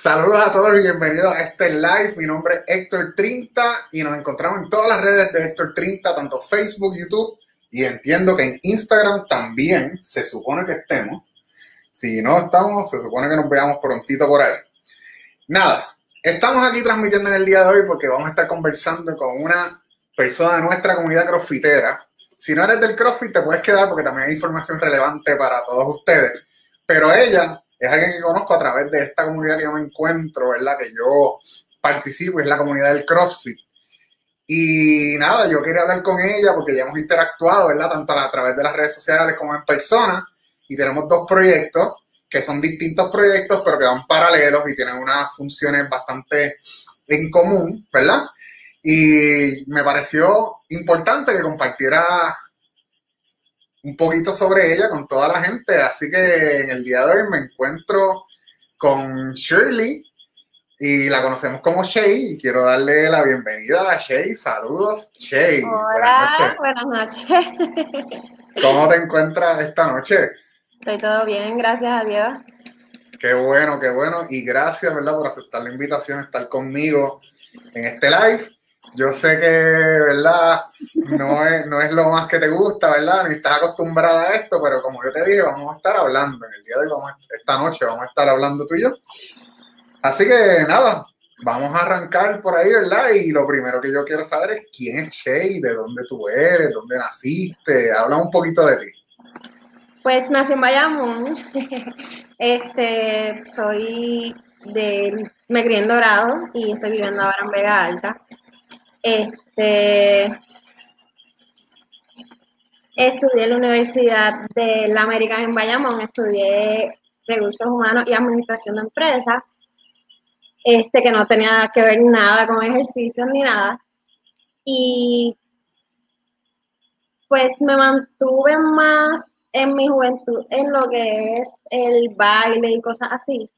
Saludos a todos y bienvenidos a este live. Mi nombre es Héctor 30 y nos encontramos en todas las redes de Héctor 30, tanto Facebook, YouTube y entiendo que en Instagram también se supone que estemos. Si no estamos, se supone que nos veamos prontito por ahí. Nada, estamos aquí transmitiendo en el día de hoy porque vamos a estar conversando con una persona de nuestra comunidad crossfitera. Si no eres del CrossFit, te puedes quedar porque también hay información relevante para todos ustedes. Pero ella es alguien que conozco a través de esta comunidad que yo me encuentro, ¿verdad? Que yo participo, es la comunidad del CrossFit. Y nada, yo quería hablar con ella porque ya hemos interactuado, ¿verdad? Tanto a, través de las redes sociales como en persona. Y tenemos dos proyectos que son distintos proyectos, pero que van paralelos y tienen unas funciones bastante en común, ¿verdad? Y me pareció importante que compartiera un poquito sobre ella con toda la gente. Así que en el día de hoy me encuentro con Shirley y la conocemos como Shay y quiero darle la bienvenida a Shay. Saludos, Shay. Hola, buenas noches. ¿Cómo te encuentras esta noche? Estoy todo bien, gracias a Dios. Qué bueno, qué bueno. Y gracias, ¿verdad?, por aceptar la invitación, estar conmigo en este live. Yo sé que, ¿verdad? No es, no es lo más que te gusta, ¿verdad? Ni estás acostumbrada a esto, pero como yo te dije, vamos a estar hablando. En el día de hoy, vamos esta noche, vamos a estar hablando tú y yo. Así que nada, vamos a arrancar por ahí, ¿verdad? Y lo primero que yo quiero saber es quién es Shay, de dónde tú eres, dónde naciste. Habla un poquito de ti. Pues nací en Bayamón. Este, soy de, me crié en Dorado y estoy viviendo ahora en Vega Alta. Este, estudié en la Universidad de la América en Bayamón, estudié recursos humanos y administración de empresas, este, que no tenía que ver nada con ejercicios ni nada. Y pues me mantuve más en mi juventud en lo que es el baile y cosas así.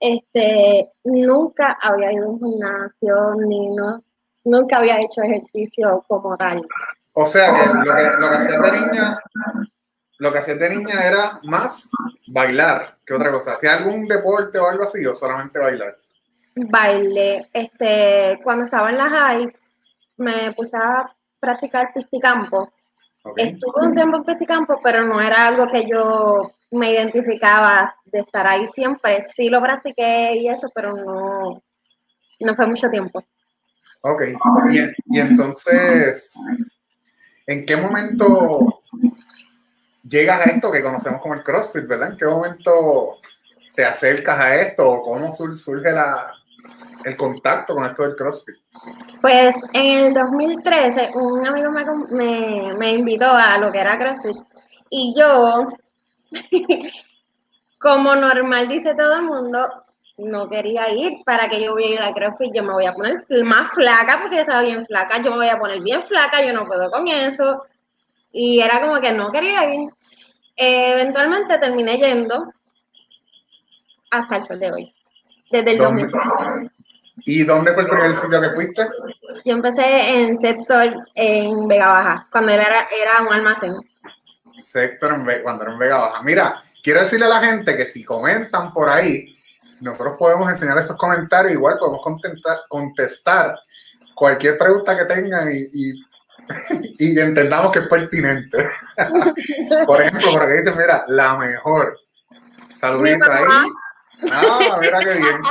Este, nunca había ido a un gimnasio ni no, nunca había hecho ejercicio como tal. O sea que lo que, lo que hacías de niña, lo que hacías de niña era más bailar que otra cosa. ¿Hacías algún deporte o algo así o solamente bailar? Baile. Este, cuando estaba en la high, me puse a practicar pisticampo. Okay. Estuve un tiempo en pisticampo, pero no era algo que yo me identificaba de estar ahí siempre. Sí lo practiqué y eso, pero no, no fue mucho tiempo. Ok, y, entonces, ¿en qué momento llegas a esto que conocemos como el CrossFit, verdad? ¿En qué momento te acercas a esto o cómo surge la, el contacto con esto del CrossFit? Pues en el 2013 un amigo me, me, me invitó a lo que era CrossFit y yo, como normal dice todo el mundo, no quería ir para que yo voy a ir a CrossFit, yo me voy a poner más flaca porque yo estaba bien flaca, yo me voy a poner bien flaca, yo no puedo con eso. Y era como que no quería ir. Eh, eventualmente terminé yendo hasta el sol de hoy, desde el 2013. ¿Y dónde fue el primer sitio que fuiste? Yo empecé en sector en Vega Baja, cuando era, era un almacén. Sector en, cuando era en Vega Baja. Mira, quiero decirle a la gente que si comentan por ahí, nosotros podemos enseñar esos comentarios, igual podemos contestar, contestar cualquier pregunta que tengan y, y, y entendamos que es pertinente. Por ejemplo, por aquí dicen, mira, la mejor. Saludito ahí. Ah, mira qué bien.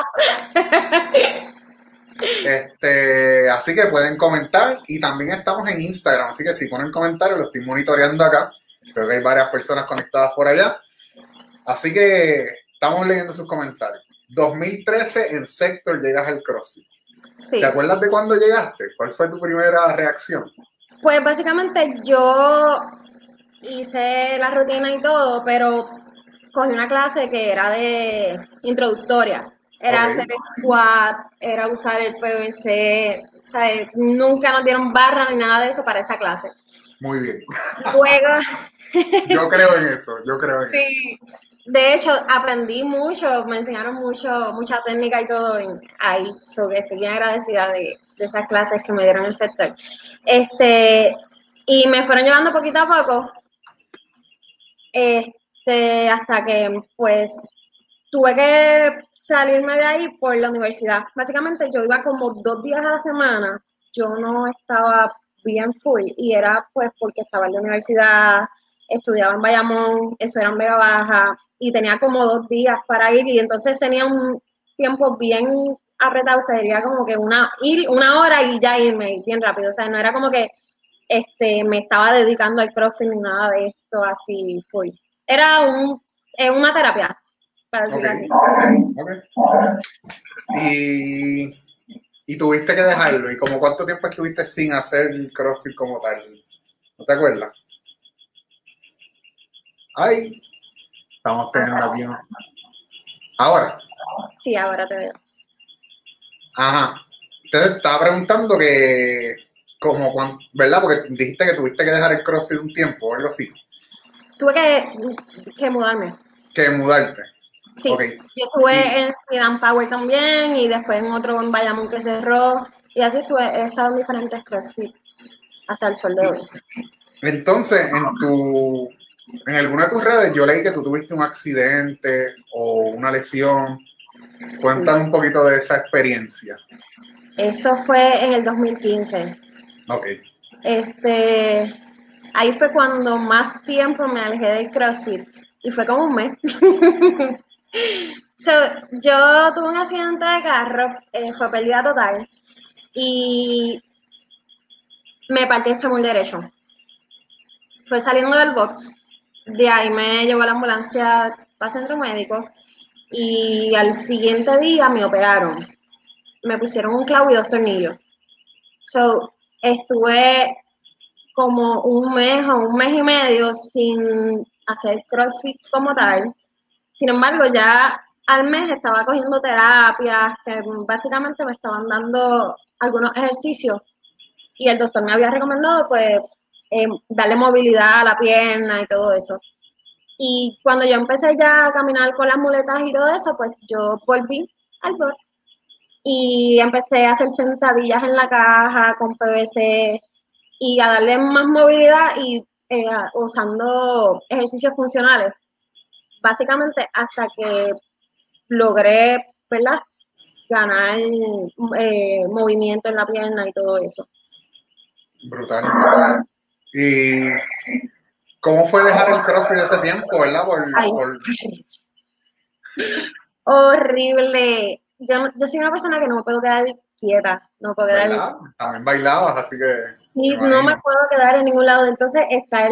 Este, así que pueden comentar y también estamos en Instagram, así que si ponen comentarios, lo estoy monitoreando acá. Creo que hay varias personas conectadas por allá. Así que estamos leyendo sus comentarios. 2013 en Sector llegas al CrossFit. Sí. ¿Te acuerdas de cuándo llegaste? ¿Cuál fue tu primera reacción? Pues básicamente yo hice la rutina y todo, pero cogí una clase que era de introductoria. Era okay. hacer squat, era usar el PVC, o sea, nunca nos dieron barra ni nada de eso para esa clase. Muy bien. Luego... yo creo en eso, yo creo en sí. eso. De hecho, aprendí mucho, me enseñaron mucho, mucha técnica y todo ahí. So que estoy bien agradecida de, de, esas clases que me dieron el sector. Este, y me fueron llevando poquito a poco. Este, hasta que pues tuve que salirme de ahí por la universidad. Básicamente yo iba como dos días a la semana, yo no estaba bien full y era pues porque estaba en la universidad, estudiaba en Bayamón, eso era en Vega Baja y tenía como dos días para ir y entonces tenía un tiempo bien apretado, sería como que una, ir una hora y ya irme bien rápido, o sea, no era como que este, me estaba dedicando al crossfit ni nada de esto así full. Era un, una terapia, para decirlo así. Y, y tuviste que dejarlo, ¿y como cuánto tiempo estuviste sin hacer crossfit como tal? ¿No te acuerdas? Ay, estamos teniendo aquí. Ahora. Sí, ahora te veo. Ajá. Entonces estaba preguntando que, como, ¿verdad? Porque dijiste que tuviste que dejar el CrossFit un tiempo o algo así. Tuve que, que mudarme. Que mudarte. Sí, yo estuve en Freedom Power también y después en otro en Bayamón que cerró y así estuve, he estado en diferentes CrossFit hasta el sol de hoy. Entonces, en tu, en alguna de tus redes yo leí que tú tuviste un accidente o una lesión. Cuéntame un poquito de esa experiencia. Eso fue en el 2015. Ok. Este, ahí fue cuando más tiempo me alejé del CrossFit y fue como un mes. yo tuve un accidente de carro, eh, fue pérdida total y me partí el fémur derecho. Fue saliendo del box, de ahí me llevó a la ambulancia para centro médico y al siguiente día me operaron. Me pusieron un clavo y dos tornillos. So, estuve como un mes o un mes y medio sin hacer CrossFit como tal. Sin embargo, ya al mes estaba cogiendo terapias que básicamente me estaban dando algunos ejercicios y el doctor me había recomendado pues eh, darle movilidad a la pierna y todo eso. Y cuando yo empecé ya a caminar con las muletas y todo eso, pues yo volví al box y empecé a hacer sentadillas en la caja con PVC y a darle más movilidad y eh, usando ejercicios funcionales. Básicamente hasta que logré, ¿verdad? Ganar eh, movimiento en la pierna y todo eso. Brutal. Y ¿Cómo fue dejar el CrossFit ese tiempo, verdad? Horrible. Yo, yo soy una persona que no me puedo quedar quieta, no puedo quedar... También bailabas, así que... Y no me puedo quedar en ningún lado. Entonces, estar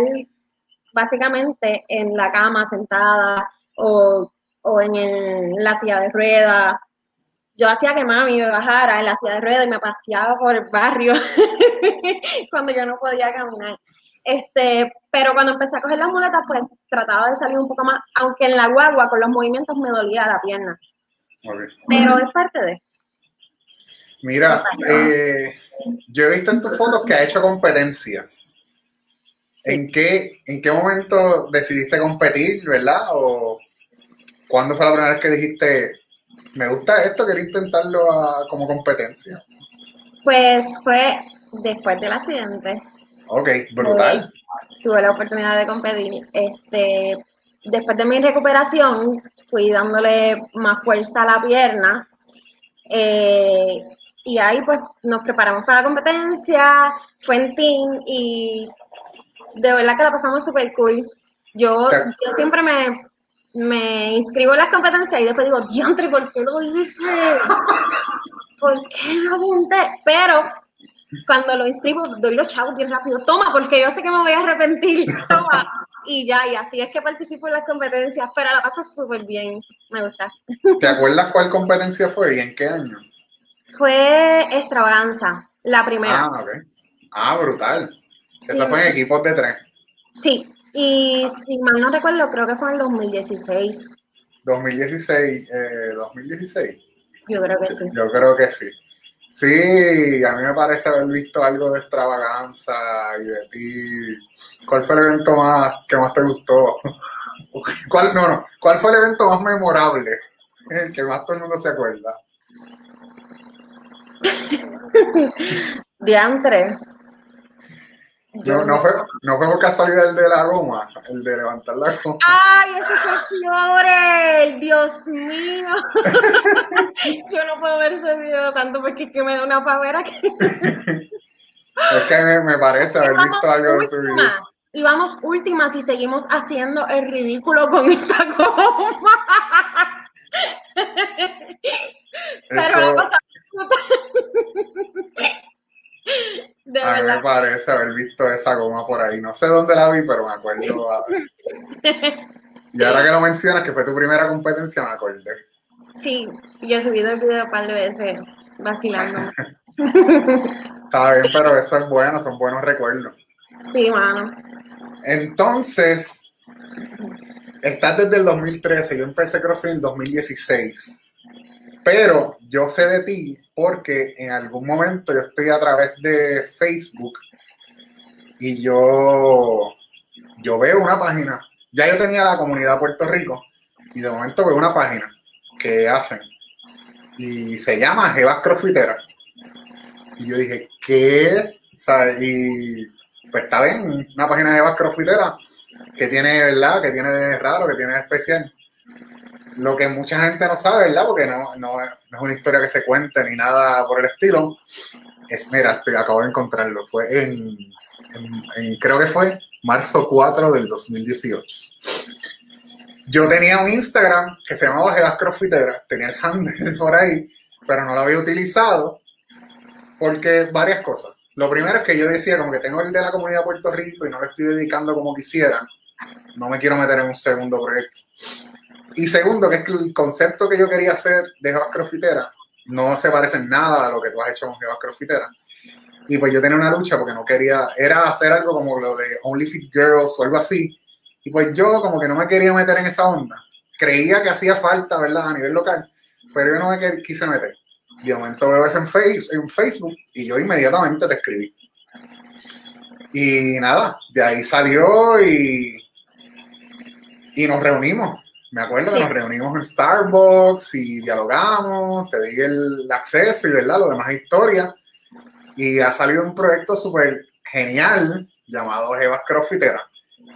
básicamente en la cama sentada o, o en, el, la silla de ruedas. Yo hacía que mami me bajara en la silla de ruedas y me paseaba por el barrio cuando yo no podía caminar. Este, pero cuando empecé a coger las muletas, pues trataba de salir un poco más, aunque en la guagua con los movimientos me dolía la pierna. Pero es parte de. Mira, eh, yo he visto en tus fotos que ha hecho competencias. ¿En, qué, ¿En qué momento decidiste competir, verdad? ¿O cuándo fue la primera vez que dijiste, me gusta esto, quiero intentarlo como competencia? Pues fue después del accidente. Ok, brutal. Tuve, la oportunidad de competir. Este, después de mi recuperación, fui dándole más fuerza a la pierna. Eh, y ahí pues nos preparamos para la competencia, fue en team y de verdad que la pasamos súper cool. Yo, yo siempre me, me inscribo en las competencias y después digo, diantre, ¿por qué lo hice? ¿Por qué me apunté? Pero cuando lo inscribo, doy los chavos bien rápido, toma, porque yo sé que me voy a arrepentir, toma. Y ya, y así es que participo en las competencias, pero la paso súper bien, me gusta. ¿Te acuerdas cuál competencia fue y en qué año? Fue Extravaganza, la primera. Ah, ok. Ah, brutal. Esa fue en equipos de tres. Sí, y si mal no recuerdo, creo que fue en el 2016. 2016, eh, 2016. Yo creo que sí. Yo creo que sí. Sí, a mí me parece haber visto algo de extravaganza y de ti. ¿Cuál fue el evento más que más te gustó? ¿Cuál, no, no, ¿Cuál fue el evento más memorable? El que más todo el mundo se acuerda. Diantre. No, no, fue, no fue por casualidad el de la goma, el de levantar la goma. ¡Ay, ese señor! ¡Dios mío! Yo no puedo ver ese video tanto porque es que me da una pavera que... es que me, me parece haber visto algo de su video. Y vamos últimas y seguimos haciendo el ridículo con esa goma. Pero Eso- De A mí me parece haber visto esa goma por ahí. No sé dónde la vi, pero me acuerdo. a- Y ahora que lo mencionas, que fue tu primera competencia, me acordé. Sí, yo he subido el video un par de veces vacilando. Está bien, pero eso es bueno, son buenos recuerdos. Sí, mano. Entonces, estás desde el 2013, yo empecé CrossFit en 2016. Pero yo sé de ti porque en algún momento yo estoy a través de Facebook y yo, yo veo una página. Ya yo tenía la comunidad Puerto Rico y de momento veo una página que hacen y se llama Jebas Crossfitera. Y yo dije, ¿qué? O y pues está bien, una página de Jebas Crossfitera que tiene, ¿verdad? Que tiene de raro, que tiene de especial. Lo que mucha gente no sabe, ¿verdad? Porque no, no, es- una historia que se cuente ni nada por el estilo. Es, mira, estoy- acabo de encontrarlo. Fue en, creo que fue marzo 4 del 2018. Yo tenía un Instagram que se llamaba Jebas Crossfitera, tenía el handle por ahí, pero no lo había utilizado porque varias cosas. Lo primero es que yo decía, como que tengo el de la comunidad de Puerto Rico y no le estoy dedicando como quisiera, no me quiero meter en un segundo proyecto. Y segundo, que es que el concepto que yo quería hacer de Jebas Crossfitera no se parece en nada a lo que tú has hecho con Jebas Crossfitera. Y pues yo tenía una lucha porque no quería, era hacer algo como lo de Only Fit Girls o algo así. Y pues yo como que no me quería meter en esa onda. Creía que hacía falta, ¿verdad? A nivel local, pero yo no me quise meter. De momento veo eso en, face, en Facebook y yo inmediatamente te escribí. Y nada, de ahí salió y, y nos reunimos. Me acuerdo que nos reunimos en Starbucks y dialogamos, te di el acceso y verdad, lo demás historia. Y ha salido un proyecto súper genial llamado Jebas Crossfitera.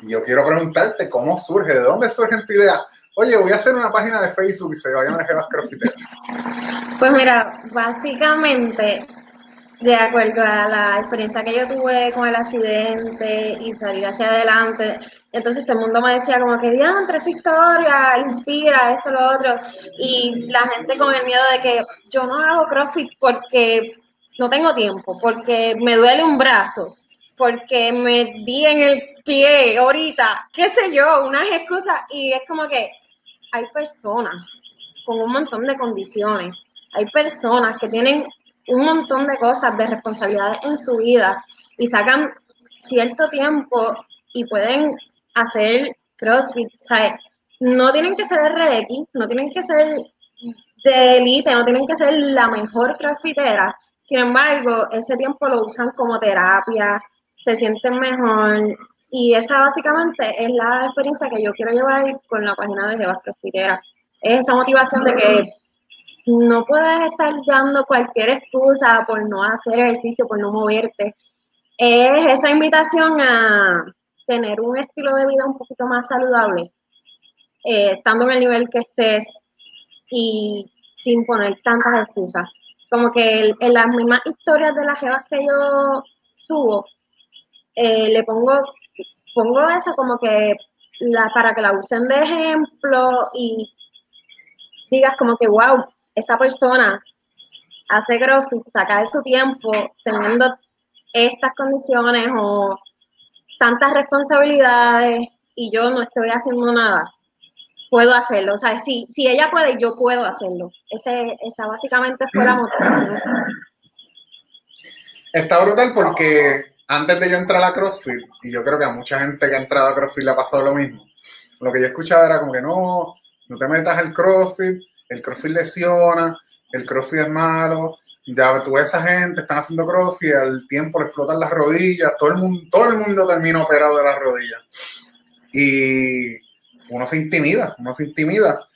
Y yo quiero preguntarte cómo surge, de dónde surge tu idea. Oye, voy a hacer una página de Facebook y se va a llamar Jebas Crossfitera. Pues mira, básicamente, de acuerdo a la experiencia que yo tuve con el accidente y salir hacia adelante, entonces todo el mundo me decía como que diantre esa historia, inspira, esto, lo otro, y la gente con el miedo de que yo no hago CrossFit porque no tengo tiempo, porque me duele un brazo, porque me di en el pie ahorita, qué sé yo, unas excusas, y es como que hay personas con un montón de condiciones hay personas que tienen un montón de cosas, de responsabilidades en su vida y sacan cierto tiempo y pueden hacer CrossFit. ¿sabes? No tienen que ser RX, no tienen que ser de élite, no tienen que ser la mejor crossfitera. Sin embargo, ese tiempo lo usan como terapia, se sienten mejor. Y esa básicamente es la experiencia que yo quiero llevar con la página de Jebas Crossfitera. Es esa motivación de que no puedes estar dando cualquier excusa por no hacer ejercicio, por no moverte. Es esa invitación a tener un estilo de vida un poquito más saludable, eh, estando en el nivel que estés y sin poner tantas excusas. Como que en las mismas historias de las jevas que yo subo, eh, le pongo, pongo eso como que para que la usen de ejemplo y digas como que, wow, esa persona hace CrossFit, saca de su tiempo teniendo estas condiciones o tantas responsabilidades y yo no estoy haciendo nada. Puedo hacerlo. O sea, si, si ella puede, yo puedo hacerlo. Ese, esa básicamente fue la motivación. Está brutal porque antes de yo entrar a CrossFit, y yo creo que a mucha gente que ha entrado a CrossFit le ha pasado lo mismo, lo que yo escuchaba era como que no, no te metas al CrossFit, el CrossFit lesiona, el CrossFit es malo, ya tú esa gente, están haciendo CrossFit, al tiempo le explotan las rodillas, todo el mundo, todo el mundo termina operado de las rodillas. Y uno se intimida, uno se intimida.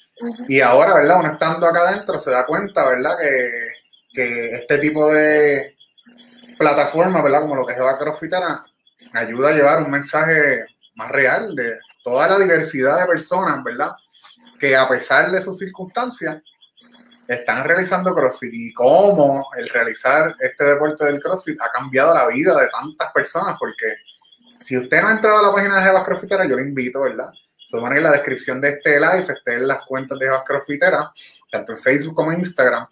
Y ahora, ¿verdad? Uno estando acá adentro se da cuenta, ¿verdad? Que, que este tipo de plataformas, ¿verdad? Como lo que es Jeva Crossfitera, ayuda a llevar un mensaje más real de toda la diversidad de personas, ¿verdad? Que a pesar de sus circunstancias, están realizando CrossFit y cómo el realizar este deporte del CrossFit ha cambiado la vida de tantas personas, porque si usted no ha entrado a la página de Jebas Crossfitera, yo le invito, ¿verdad? Se supone que en la descripción de este live estén las cuentas de Jebas Crossfitera, tanto en Facebook como en Instagram,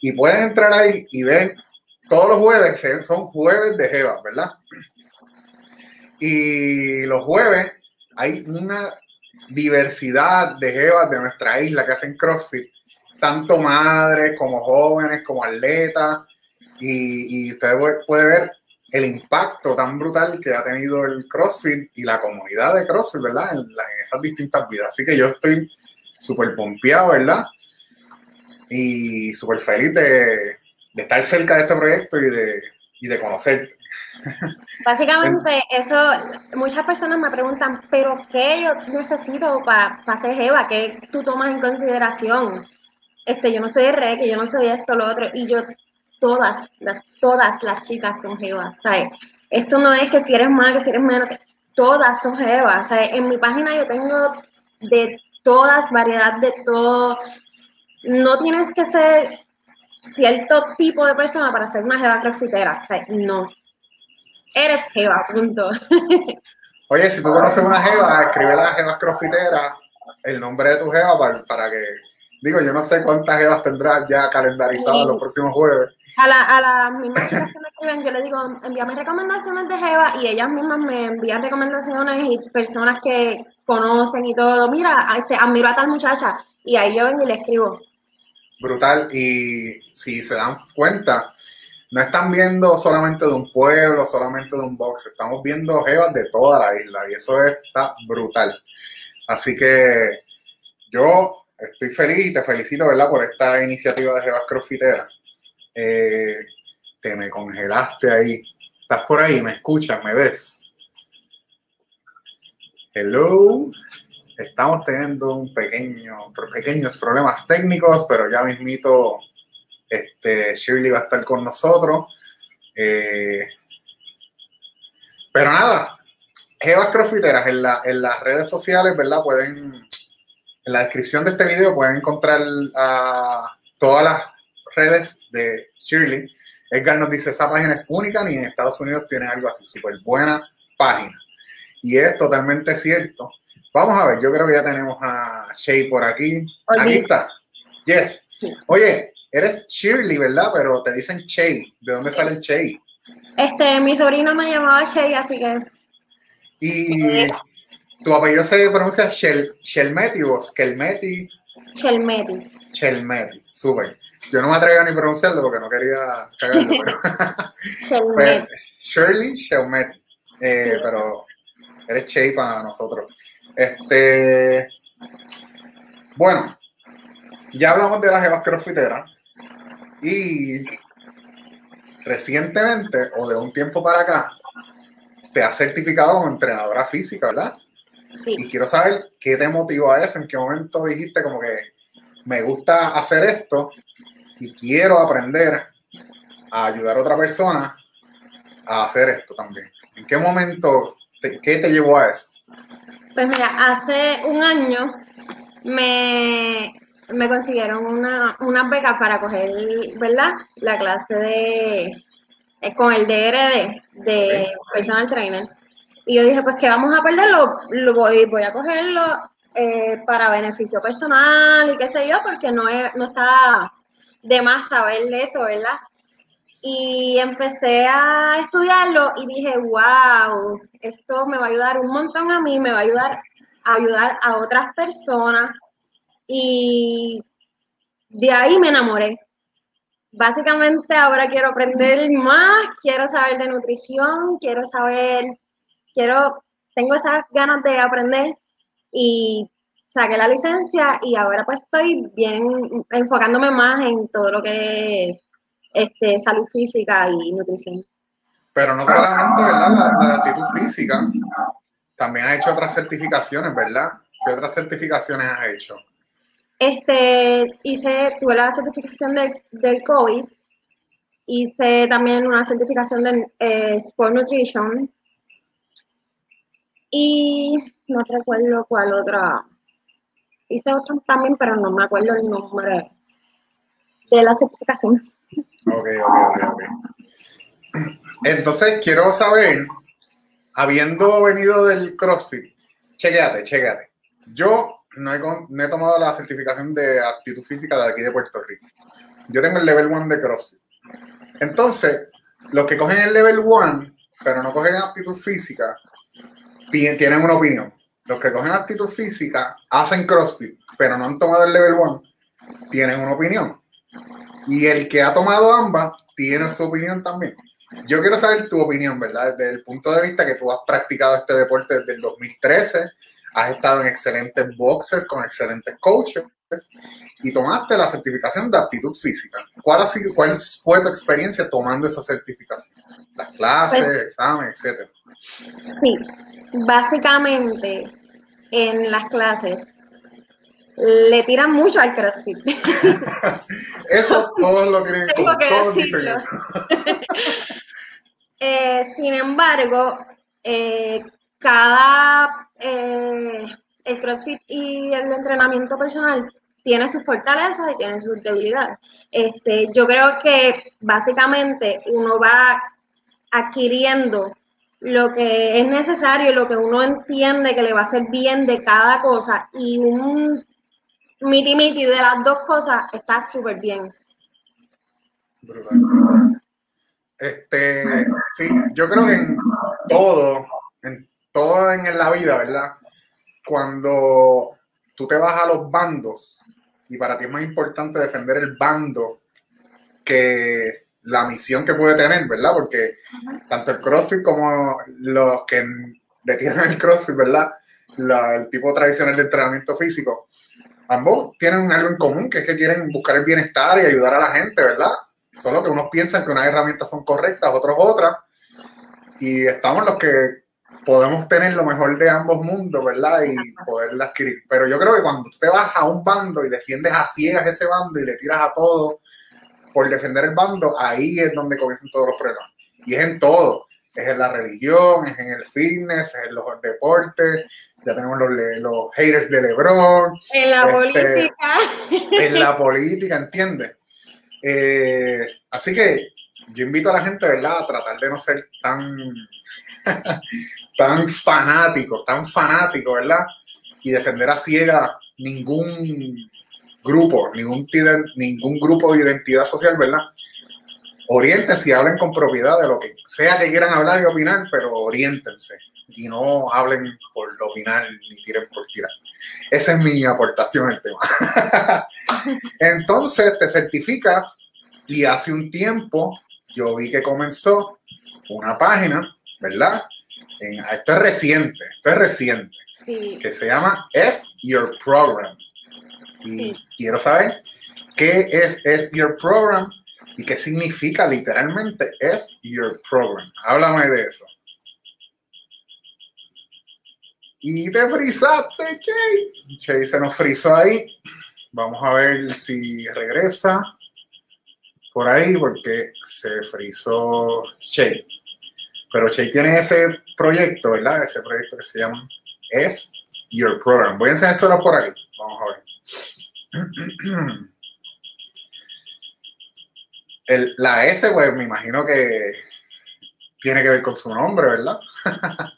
y pueden entrar ahí y ver todos los jueves, son jueves de Jebas, ¿verdad? Y los jueves hay una diversidad de Jebas de nuestra isla que hacen CrossFit tanto madres como jóvenes, como atletas, y, y usted puede ver el impacto tan brutal que ha tenido el CrossFit y la comunidad de CrossFit, ¿verdad? En, esas distintas vidas. Así que yo estoy súper pompeado, ¿verdad? Y súper feliz de, estar cerca de este proyecto y de, y de conocerte. Básicamente, eso, muchas personas me preguntan, ¿pero qué yo necesito para pa ser Jeva? ¿Qué tú tomas en consideración? Este, yo no soy re, que yo no soy esto, lo otro, y yo, todas, las, todas las chicas son jevas, ¿sabes? Esto no es que si eres más, que si eres menos, todas son jevas, ¿sabes? En mi página yo tengo de todas, variedad de todo, no tienes que ser cierto tipo de persona para ser una jeva crossfitera, ¿sabes? No. Eres jeva, punto. Oye, si tú conoces una jeva, escribe la jeva crossfitera, el nombre de tu jeva para, para que Digo, yo no sé cuántas evas tendrás ya calendarizadas los próximos jueves. A, la, a las mismas chicas que me escriben, yo les digo, envíame recomendaciones de Jeva y ellas mismas me envían recomendaciones y personas que conocen y todo. Mira, este, admiro a tal muchacha y ahí yo vengo y le escribo. Brutal. Y si se dan cuenta, no están viendo solamente de un pueblo, solamente de un box, estamos viendo Jevas de toda la isla y eso está brutal. Así que yo estoy feliz y te felicito, ¿verdad?, por esta iniciativa de Jebas Crossfitera. Eh, te me congelaste ahí. ¿Estás por ahí? ¿Me escuchas? ¿Me ves? Hello. Estamos teniendo un pequeño, pequeños problemas técnicos, pero ya mismito este, Shirley va a estar con nosotros. Eh, pero nada, Jebas Crossfiteras en, la, en las redes sociales, ¿verdad? Pueden en la descripción de este video pueden encontrar a todas las redes de Shirley. Edgar nos dice, esa página es única, ni en Estados Unidos tiene algo así, súper buena página. Y es totalmente cierto. Vamos a ver, yo creo que ya tenemos a Shay por aquí. Aquí está. Yes. Oye, eres Shirley, ¿verdad? Pero te dicen Shay. ¿De dónde sale el Shay? Este, mi sobrino me llamaba Shay, así que. Y eh, tu apellido se pronuncia Shel, Shelmeti o Skelmeti. Shelmeti. Shelmeti, súper. Yo no me atrevo a ni pronunciarlo porque no quería cagarlo. Pero... Pues, Shirley Shelmeti. Eh, Pero eres Che para nosotros. Este. Bueno, ya hablamos de las Evas Crossfiteras y recientemente o de un tiempo para acá te has certificado como entrenadora física, ¿verdad? Y quiero saber qué te motivó a eso, en qué momento dijiste como que me gusta hacer esto y quiero aprender a ayudar a otra persona a hacer esto también. ¿En qué momento, qué te llevó a eso? Pues mira, hace un año me, me consiguieron una, una beca para coger, ¿verdad? La clase de, eh, con el DRD de Personal Trainer. Y yo dije, pues que vamos a perderlo, lo voy, voy a cogerlo eh, para beneficio personal y qué sé yo, porque no, no está de más saber eso, ¿verdad? Y empecé a estudiarlo y dije, wow, esto me va a ayudar un montón a mí, me va a ayudar a ayudar a otras personas. Y de ahí me enamoré. Básicamente ahora quiero aprender más, quiero saber de nutrición, quiero saber quiero, tengo esas ganas de aprender y saqué la licencia y ahora pues estoy bien enfocándome más en todo lo que es este, salud física y nutrición. Pero no solamente, ¿verdad? La, actitud física, también has hecho otras certificaciones, ¿verdad? ¿Qué otras certificaciones has hecho? Este, hice, tuve la certificación de, del COVID, hice también una certificación de eh, Sport Nutrition, Y no recuerdo cuál otra. Hice otra también, pero no me acuerdo el nombre de la certificación. Ok, ok, ok, ok. Entonces, quiero saber, habiendo venido del CrossFit, chequéate, chequéate. Yo no he, tomado la certificación de aptitud física de aquí de Puerto Rico. Yo tengo el level 1 de CrossFit. Entonces, los que cogen el level 1, pero no cogen aptitud física, tienen una opinión. Los que cogen aptitud física hacen CrossFit, pero no han tomado el level 1, tienen una opinión. Y el que ha tomado ambas tiene su opinión también. Yo quiero saber tu opinión, ¿verdad? Desde el punto de vista que tú has practicado este deporte desde el 2013, has estado en excelentes boxes con excelentes coaches y tomaste la certificación de aptitud física. ¿Cuál, ha sido, cuál fue tu experiencia tomando esa certificación? Las clases, pues, exámenes, etcétera. Sí, básicamente en las clases le tiran mucho al CrossFit. Eso todos lo tienen como todos eh, sin embargo, eh, cada eh, el CrossFit y el entrenamiento personal tiene sus fortalezas y tiene sus debilidades. Este, yo creo que básicamente uno va adquiriendo lo que es necesario, lo que uno entiende que le va a hacer bien de cada cosa y un miti miti de las dos cosas está súper bien. Este, sí, yo creo que en todo, en todo en la vida, ¿verdad? Cuando tú te vas a los bandos y para ti es más importante defender el bando que la misión que puede tener, ¿verdad? Porque tanto el CrossFit como los que detienen el CrossFit, ¿verdad? el tipo tradicional de entrenamiento físico, ambos tienen algo en común, que es que quieren buscar el bienestar y ayudar a la gente, ¿verdad? Solo que unos piensan que unas herramientas son correctas, otros otras, y estamos los que podemos tener lo mejor de ambos mundos, ¿verdad? Y poderla adquirir. Pero yo creo que cuando tú te vas a un bando y defiendes a ciegas ese bando y le tiras a todo por defender el bando, ahí es donde comienzan todos los problemas. Y es en todo. Es en la religión, es en el fitness, es en los deportes, ya tenemos los, los haters de LeBron. En la este, política. En la política, ¿entiendes? Eh, así que yo invito a la gente, ¿verdad?, a tratar de no ser tan, tan fanáticos, tan fanáticos, ¿verdad? Y defender a ciega ningún grupo, ningún, ningún grupo de identidad social, ¿verdad? Oriéntense y hablen con propiedad de lo que sea que quieran hablar y opinar, pero oriéntense y no hablen por opinar ni tiren por tirar. Esa es mi aportación al tema. Entonces te certificas y hace un tiempo yo vi que comenzó una página, ¿verdad? En, esto es reciente, esto es reciente, que se llama Es Your Program. Y quiero saber qué es Es Your Program y qué significa literalmente Es Your Program. Háblame de eso. Y te frizaste, Che. Che se nos frizó ahí. Vamos a ver si regresa por ahí porque se frizó Che. Pero Che tiene ese proyecto, ¿verdad? Ese proyecto que se llama Es Your Program. Voy a enseñárselo por aquí. Vamos a ver. El, la S, pues me imagino que tiene que ver con su nombre, ¿verdad?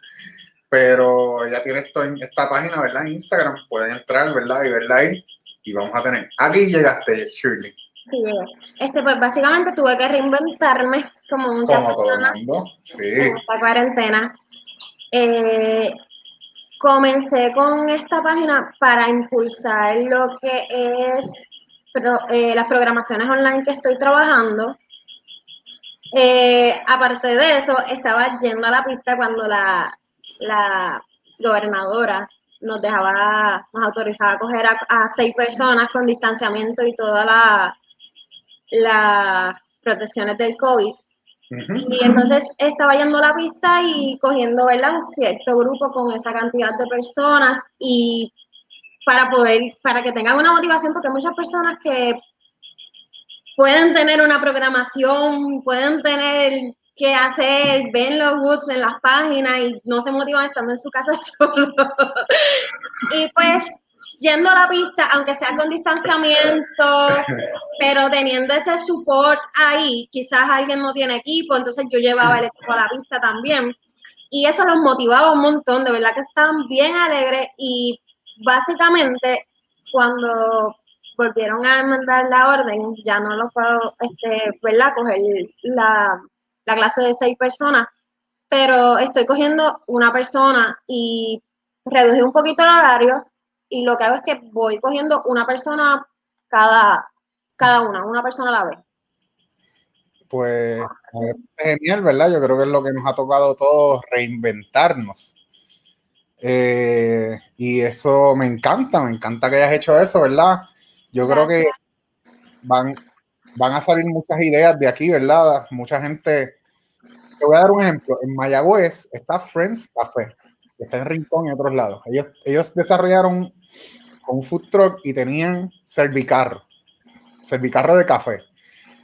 pero ya tiene esto en esta página, ¿verdad? En Instagram, pueden entrar, ¿verdad? Y verla ahí. Y vamos a tener. Aquí llegaste, Shirley. Sí, este, pues básicamente tuve que reinventarme como muchas como todo el mundo, sí. En esta cuarentena. Eh, comencé con esta página para impulsar lo que es eh, las programaciones online que estoy trabajando. Eh, aparte de eso, estaba yendo a la pista cuando la, la gobernadora nos dejaba, nos autorizaba a coger a, seis personas con distanciamiento y todas las protecciones del COVID. Y entonces estaba yendo a la pista y cogiendo, ¿verdad? Cierto grupo con esa cantidad de personas y para poder, para que tengan una motivación, porque muchas personas que pueden tener una programación, pueden tener qué hacer, ven los woods en las páginas y no se motivan estando en su casa solo. y pues yendo a la pista, aunque sea con distanciamiento, pero teniendo ese support ahí, quizás alguien no tiene equipo, entonces yo llevaba el equipo a la pista también. Y eso los motivaba un montón, de verdad que estaban bien alegres y básicamente cuando volvieron a mandar la orden, ya no lo puedo, este, ¿verdad? Coger la, la clase de seis personas, pero estoy cogiendo una persona y reduje un poquito el horario y lo que hago es que voy cogiendo una persona cada, cada una, una persona a la vez. Pues genial, ¿verdad? Yo creo que es lo que nos ha tocado todos reinventarnos. Eh, y eso me encanta, me encanta que hayas hecho eso, ¿verdad? Yo creo que van, van a salir muchas ideas de aquí, ¿verdad? Mucha gente. Te voy a dar un ejemplo. En Mayagüez está Friends Café, está en Rincón y otros lados. Ellos, ellos desarrollaron un food truck y tenían servicarro, servicarro de café.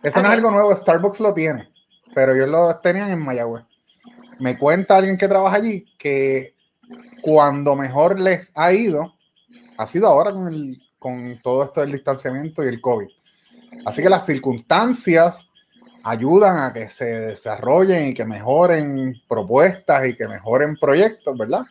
Eso no es algo nuevo, Starbucks lo tiene, pero ellos lo tenían en Mayagüez. Me cuenta alguien que trabaja allí que cuando mejor les ha ido, ha sido ahora con, el, con todo esto del distanciamiento y el COVID. Así que las circunstancias ayudan a que se desarrollen y que mejoren propuestas y que mejoren proyectos, ¿verdad?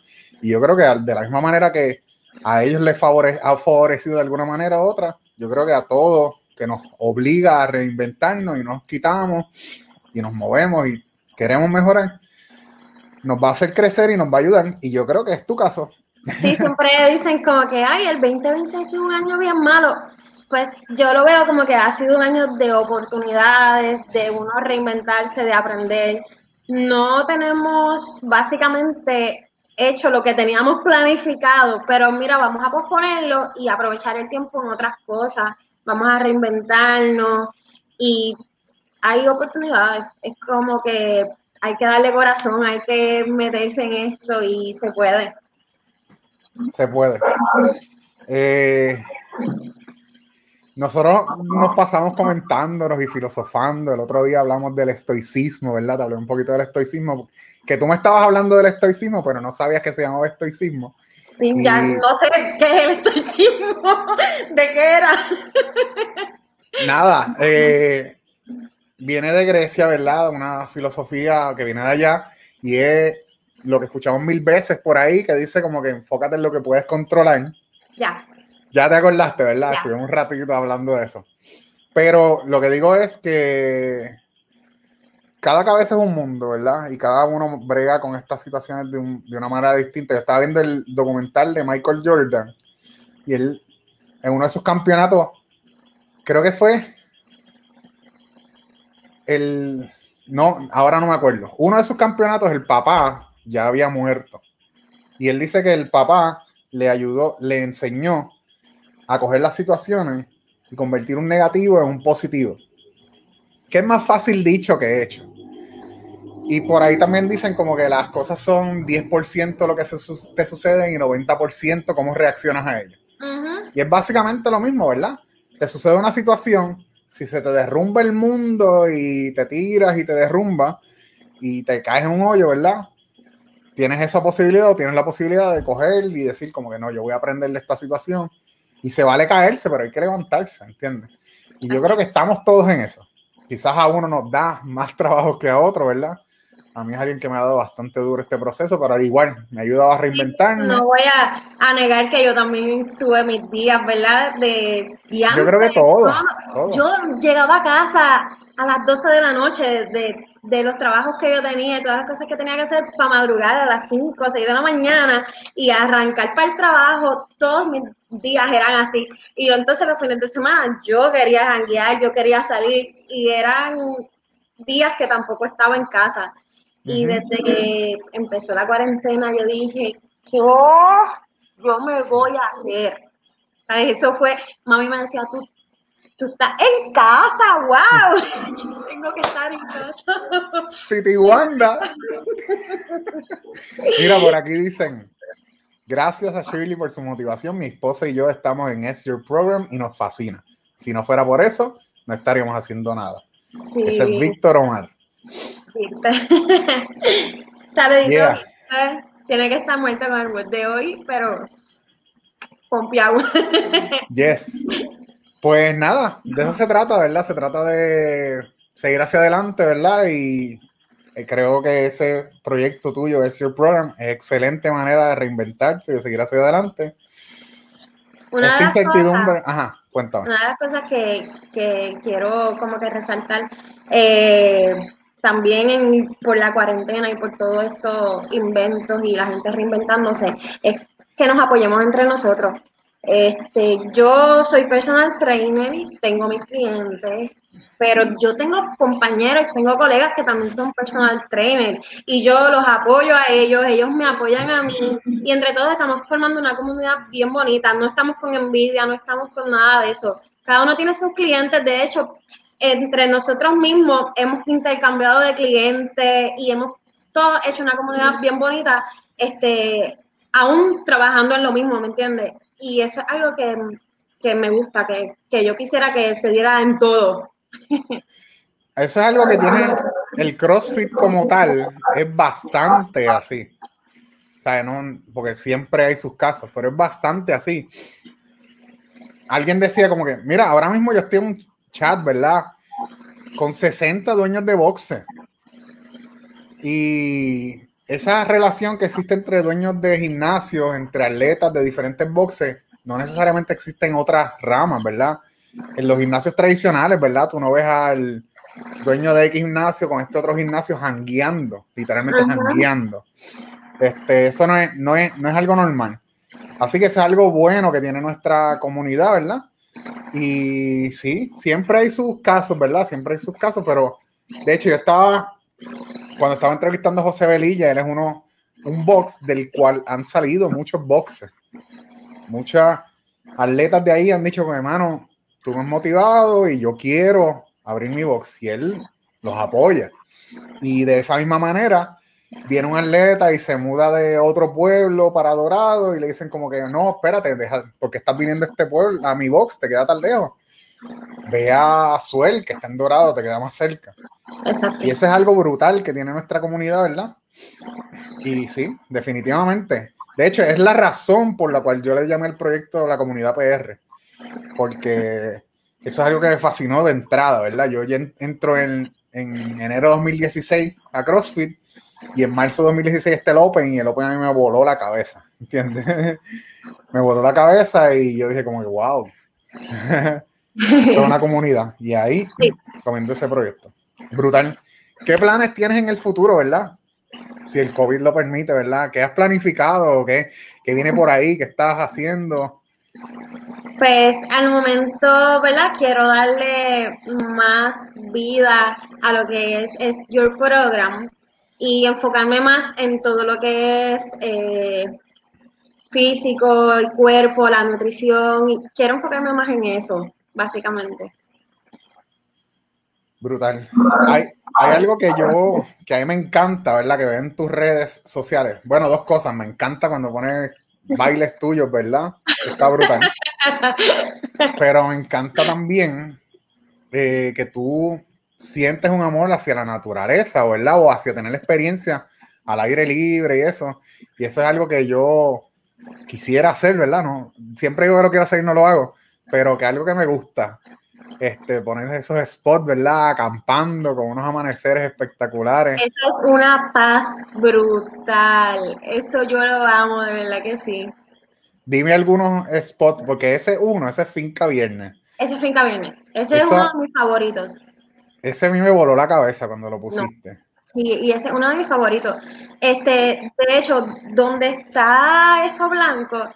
Y yo creo que de la misma manera que a ellos les ha favorecido de alguna manera u otra, yo creo que a todos que nos obliga a reinventarnos y nos quitamos y nos movemos y queremos mejorar, nos va a hacer crecer y nos va a ayudar. Y yo creo que es tu caso. Sí, siempre dicen como que, ay, el 2020 ha sido un año bien malo. Pues yo lo veo como que ha sido un año de oportunidades, de uno reinventarse, de aprender. No tenemos básicamente hecho lo que teníamos planificado, pero mira, vamos a posponerlo y aprovechar el tiempo en otras cosas. Vamos a reinventarnos y hay oportunidades. Es como que hay que darle corazón, hay que meterse en esto y se puede. Se puede. Eh, nosotros nos pasamos comentándonos y filosofando. El otro día hablamos del estoicismo, ¿verdad? Te hablé un poquito del estoicismo. Que tú me estabas hablando del estoicismo, pero no sabías que se llamaba estoicismo. Sí, ya no sé qué es el estoicismo. ¿De qué era? Nada. Eh, viene de Grecia, ¿verdad? Una filosofía que viene de allá y es lo que escuchamos mil veces por ahí, que dice como que enfócate en lo que puedes controlar. Ya. Ya te acordaste, ¿verdad? Estuvimos un ratito hablando de eso. Pero lo que digo es que cada cabeza es un mundo, ¿verdad? Y cada uno brega con estas situaciones de, de una manera distinta. Yo estaba viendo el documental de Michael Jordan y él, en uno de sus campeonatos, creo que fue el, no, ahora no me acuerdo. Uno de sus campeonatos, el papá ya había muerto. Y él dice que el papá le ayudó, le enseñó a coger las situaciones y convertir un negativo en un positivo. Que es más fácil dicho que hecho. Y por ahí también dicen como que las cosas son 10% lo que te sucede y 90% cómo reaccionas a ello. Y es básicamente lo mismo, ¿verdad? Te sucede una situación, si se te derrumba el mundo y te tiras y te derrumba y te caes en un hoyo, ¿verdad? Tienes esa posibilidad o tienes la posibilidad de coger y decir como que no, yo voy a aprender de esta situación y se vale caerse, pero hay que levantarse, ¿entiendes? Y yo creo que estamos todos en eso. Quizás a uno nos da más trabajo que a otro, ¿verdad? a mí es alguien que me ha dado bastante duro este proceso, pero al igual me ha ayudado a reinventarme. No voy a, negar que yo también tuve mis días, ¿verdad? De Yo creo que todo, Yo llegaba a casa a las 12 de la noche de, de, los trabajos que yo tenía y todas las cosas que tenía que hacer para madrugar a las 5 o 6 de la mañana y arrancar para el trabajo. Todos mis días eran así. Y entonces los fines de semana yo quería janguear, yo quería salir y eran días que tampoco estaba en casa. Y desde que empezó la cuarentena, yo dije, yo, yo me voy a hacer. Eso fue, mami me decía, tú, tú estás en casa, wow. Yo tengo que estar en casa. Titi Wanda. Mira, por aquí dicen, gracias a Shirley por su motivación, mi esposa y yo estamos en S Your Program y nos fascina. Si no fuera por eso, no estaríamos haciendo nada. Ese es Víctor Omar. Saluditos. Tiene que estar muerto con el web de hoy, pero pompeado. yes. Pues nada, de eso se trata, ¿verdad? Se trata de seguir hacia adelante, ¿verdad? Y eh, creo que ese proyecto tuyo, es Your Program, es excelente manera de reinventarte y de seguir hacia adelante. Una Esta incertidumbre, ajá, cuéntame. Una de las cosas que, que quiero como que resaltar, eh, también por la cuarentena y por todos estos inventos y la gente reinventándose, es que nos apoyemos entre nosotros. Este, yo soy personal trainer, tengo mis clientes, pero yo tengo compañeros, tengo colegas que también son personal trainer y yo los apoyo a ellos, ellos me apoyan a mí y entre todos estamos formando una comunidad bien bonita, no estamos con envidia, no estamos con nada de eso. Cada uno tiene sus clientes, de hecho, entre nosotros mismos hemos intercambiado de clientes y hemos todos hecho una comunidad bien bonita, este, aún trabajando en lo mismo, ¿me entiendes? Y eso es algo que, me gusta, que, yo quisiera que se diera en todo. Eso es algo que tiene el CrossFit como tal, es bastante así. O sea, no, porque siempre hay sus casos, pero es bastante así. Alguien decía como que, mira, ahora mismo yo estoy en un chat, ¿verdad? Con 60 dueños de boxe. Y esa relación que existe entre dueños de gimnasios, entre atletas de diferentes boxes, no necesariamente existe en otras ramas, ¿verdad? En los gimnasios tradicionales, ¿verdad? Tú no ves al dueño de X gimnasio con este otro gimnasio jangueando, literalmente jangueando. Este, eso no es, no, es, no es algo normal. Así que eso es algo bueno que tiene nuestra comunidad, ¿verdad? Y sí, siempre hay sus casos, ¿verdad? Siempre hay sus casos, pero de hecho yo estaba cuando estaba entrevistando a José Velilla, él es uno, un box del cual han salido muchos boxes. Muchas atletas de ahí han dicho, mi hermano, tú me has motivado y yo quiero abrir mi box. Y él los apoya. Y de esa misma manera, viene un atleta y se muda de otro pueblo para Dorado y le dicen como que no, espérate, deja, porque estás viniendo este pueblo, a mi box, te queda tan lejos. Ve a Suel, que está en Dorado, te queda más cerca. Y eso es algo brutal que tiene nuestra comunidad, ¿verdad? Y sí, definitivamente. De hecho, es la razón por la cual yo le llamé el proyecto la comunidad PR, porque eso es algo que me fascinó de entrada, ¿verdad? Yo ya entro en, en enero de 2016 a CrossFit y en marzo de 2016 está el Open y el Open a mí me voló la cabeza, ¿entiendes? me voló la cabeza y yo dije como que, wow, una comunidad. Y ahí sí. ese proyecto. Brutal. ¿Qué planes tienes en el futuro, verdad? Si el COVID lo permite, ¿verdad? ¿Qué has planificado? ¿Qué, qué viene por ahí? ¿Qué estás haciendo? Pues al momento, ¿verdad? Quiero darle más vida a lo que es, es Your Program y enfocarme más en todo lo que es eh, físico, el cuerpo, la nutrición. Quiero enfocarme más en eso, básicamente. Brutal. Hay, hay, algo que yo, que a mí me encanta, ¿verdad? Que ven en tus redes sociales. Bueno, dos cosas. Me encanta cuando pones bailes tuyos, ¿verdad? Está brutal. Pero me encanta también eh, que tú sientes un amor hacia la naturaleza, ¿verdad? O hacia tener la experiencia al aire libre y eso. Y eso es algo que yo quisiera hacer, ¿verdad? No, siempre digo que lo quiero hacer y no lo hago, pero que algo que me gusta este, poner esos spots, ¿verdad? Acampando con unos amaneceres espectaculares. Eso es una paz brutal. Eso yo lo amo, de verdad que sí. Dime algunos spots, porque ese uno, ese es Finca Viernes. Ese es Finca Viernes. Ese es uno de mis favoritos. Ese a mí me voló la cabeza cuando lo pusiste. Sí, y ese es uno de mis favoritos. Este, de hecho, donde está eso blanco,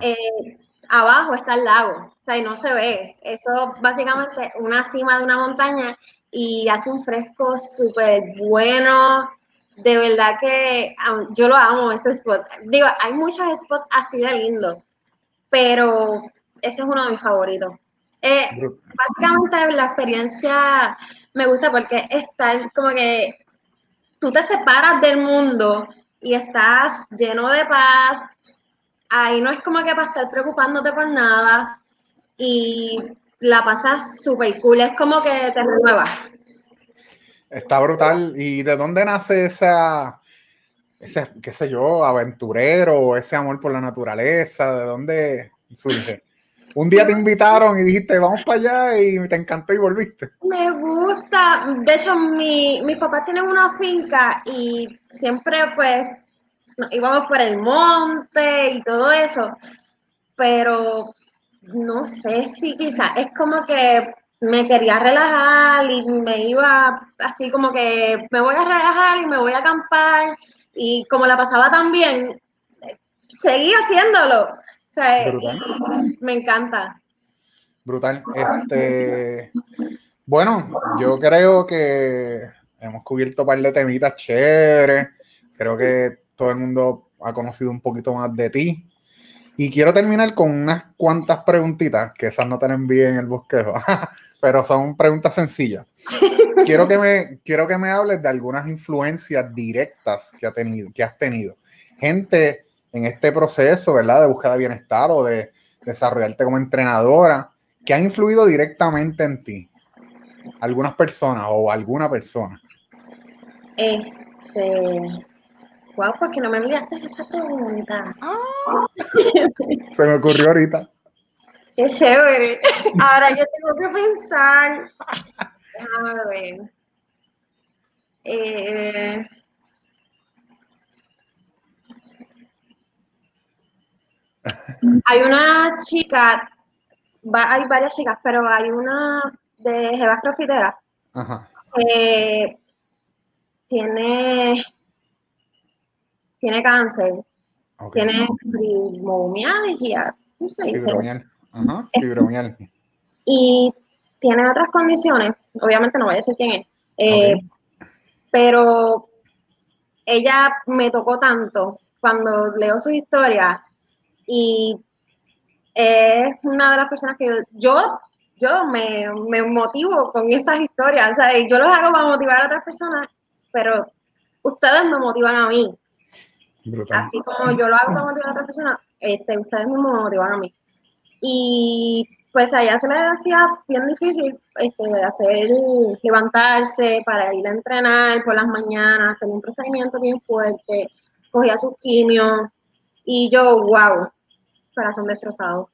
eh, abajo está el lago y no se ve. Eso básicamente una cima de una montaña y hace un fresco súper bueno. De verdad que yo lo amo ese spot. Digo, hay muchos spots así de lindos, pero ese es uno de mis favoritos. Eh, básicamente la experiencia me gusta porque estar como que tú te separas del mundo y estás lleno de paz. Ahí no es como que para estar preocupándote por nada y la pasas súper cool, es como que te renueva. Está brutal. ¿Y de dónde nace esa, ese, qué sé yo, aventurero, ese amor por la naturaleza? ¿De dónde surge? Un día te invitaron y dijiste, vamos para allá y te encantó y volviste. Me gusta. De hecho, mi, mis papás tienen una finca y siempre pues íbamos por el monte y todo eso. Pero no sé si quizás es como que me quería relajar y me iba así como que me voy a relajar y me voy a acampar y como la pasaba tan bien, seguí haciéndolo. me encanta. Brutal. Este, bueno, yo creo que hemos cubierto un par de temitas chéveres. Creo que todo el mundo ha conocido un poquito más de ti. Y quiero terminar con unas cuantas preguntitas, que esas no te bien en el bosquejo, pero son preguntas sencillas. quiero, que me, quiero que me hables de algunas influencias directas que, ha tenido, que has tenido. Gente en este proceso, ¿verdad? De búsqueda de bienestar o de desarrollarte como entrenadora, que ha influido directamente en ti. Algunas personas o alguna persona. Este, Wow, ¿por qué no me enviaste esa pregunta? Se me ocurrió ahorita. Qué chévere. Ahora yo tengo que pensar. Déjame ver. Eh, hay una chica, hay varias chicas, pero hay una de Jeva Crofitera que tiene tiene cáncer, tiene fibromialgia, ¿cómo se dice? Ajá, fibromialgia. Y tiene otras condiciones, obviamente no voy a decir quién es, eh, pero ella me tocó tanto cuando leo su historia y es una de las personas que yo, yo, me, me, motivo con esas historias, o sea, yo los hago para motivar a otras personas, pero ustedes me motivan a mí. Así como yo lo hago para motivar a otras personas, este, ustedes mismos me motivan a mí. Y pues a ella se le hacía bien difícil este, hacer, levantarse para ir a entrenar por las mañanas, tenía un procedimiento bien fuerte, cogía sus quimios y yo, wow, corazón destrozado.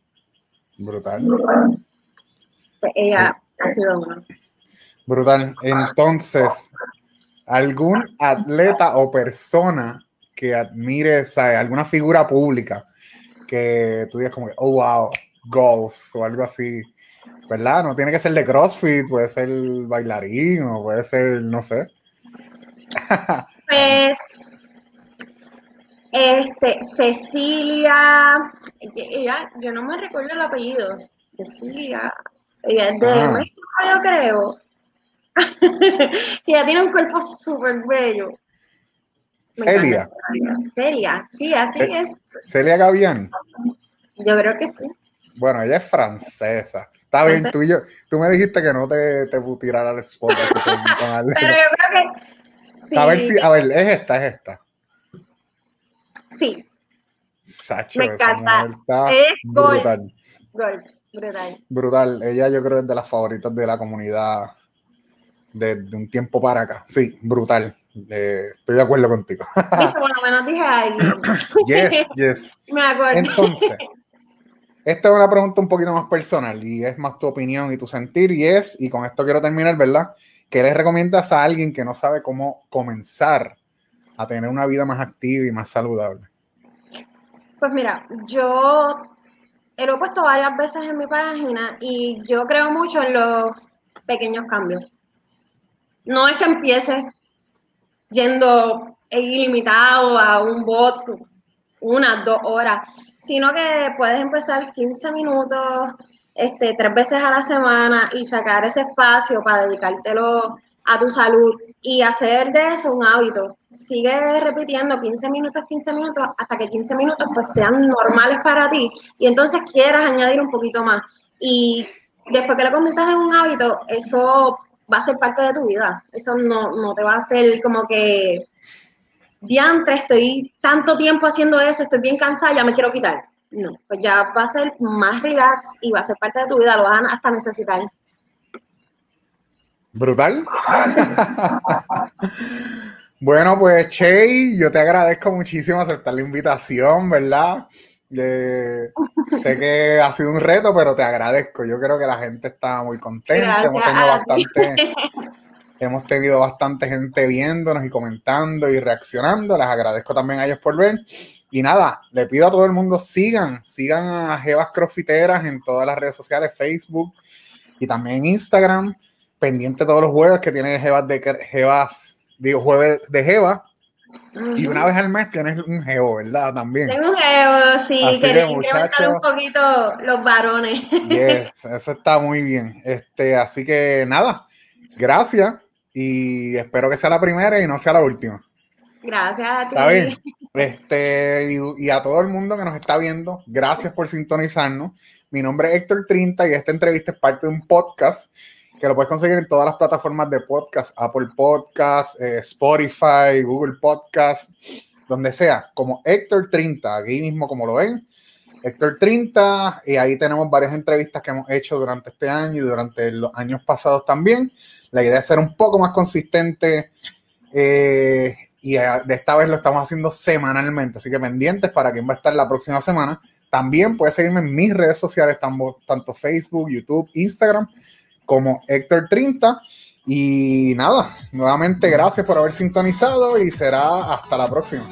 Brutal. Pues ella ha sido una. Brutal. Entonces, ¿algún atleta o persona que admires, alguna figura pública que tú digas como, oh, wow, goals o algo así, ¿verdad? No tiene que ser de CrossFit, puede ser bailarín o puede ser, no sé. pues, este, Cecilia, ella, yo no me recuerdo el apellido, Cecilia, ella es de ah. México, yo creo. ella tiene un cuerpo súper bello. Celia. Celia, sí, así es. Celia Gaviani. Yo creo que sí. Bueno, ella es francesa. Está bien, tú, y yo, tú me dijiste que no te, te tirara al spot. Pero yo creo que. Sí. A ver si, a ver, es esta, es esta. Sí. Sacho, me encanta. Es brutal. brutal. Brutal. Ella yo creo es de las favoritas de la comunidad de, de un tiempo para acá. Sí, brutal. Eh, estoy de acuerdo contigo. bueno, menos dije ahí. Yes, yes. Me acuerdo. Entonces, esta es una pregunta un poquito más personal y es más tu opinión y tu sentir y es, y con esto quiero terminar, ¿verdad? ¿Qué le recomiendas a alguien que no sabe cómo comenzar a tener una vida más activa y más saludable? Pues mira, yo lo he puesto varias veces en mi página y yo creo mucho en los pequeños cambios. No es que empieces yendo ilimitado a un bot unas dos horas, sino que puedes empezar 15 minutos, este, tres veces a la semana y sacar ese espacio para dedicártelo a tu salud y hacer de eso un hábito. Sigue repitiendo 15 minutos, 15 minutos, hasta que 15 minutos pues sean normales para ti y entonces quieras añadir un poquito más. Y después que lo conviertas en un hábito, eso va a ser parte de tu vida. Eso no, no te va a hacer como que, diantre, estoy tanto tiempo haciendo eso, estoy bien cansada, ya me quiero quitar. No, pues ya va a ser más relax y va a ser parte de tu vida, lo van hasta necesitar. Brutal. bueno, pues Che, yo te agradezco muchísimo aceptar la invitación, ¿verdad? Eh, sé que ha sido un reto, pero te agradezco. Yo creo que la gente está muy contenta. Hemos tenido bastante, hemos tenido bastante gente viéndonos y comentando y reaccionando. Les agradezco también a ellos por ver. Y nada, le pido a todo el mundo sigan, sigan a Jevas Crofiteras en todas las redes sociales, Facebook y también Instagram. Pendiente todos los jueves que tiene Jevas de Jevas, digo, jueves de Jeva y una vez al mes tienes un geo, ¿verdad? También. Tengo un geo, sí, quería incrementar un poquito los varones. Yes, eso está muy bien. Este, así que nada, gracias y espero que sea la primera y no sea la última. Gracias a ti. bien? Este, y, y, a todo el mundo que nos está viendo, gracias por sintonizarnos. Mi nombre es Héctor Trinta y esta entrevista es parte de un podcast que lo puedes conseguir en todas las plataformas de podcast, Apple Podcast, eh, Spotify, Google Podcast, donde sea, como Héctor 30, aquí mismo como lo ven, Héctor 30, y ahí tenemos varias entrevistas que hemos hecho durante este año y durante los años pasados también. La idea es ser un poco más consistente eh, y de esta vez lo estamos haciendo semanalmente, así que pendientes para quién va a estar la próxima semana. También puedes seguirme en mis redes sociales, tanto Facebook, YouTube, Instagram como Héctor 30. Y nada, nuevamente gracias por haber sintonizado y será hasta la próxima.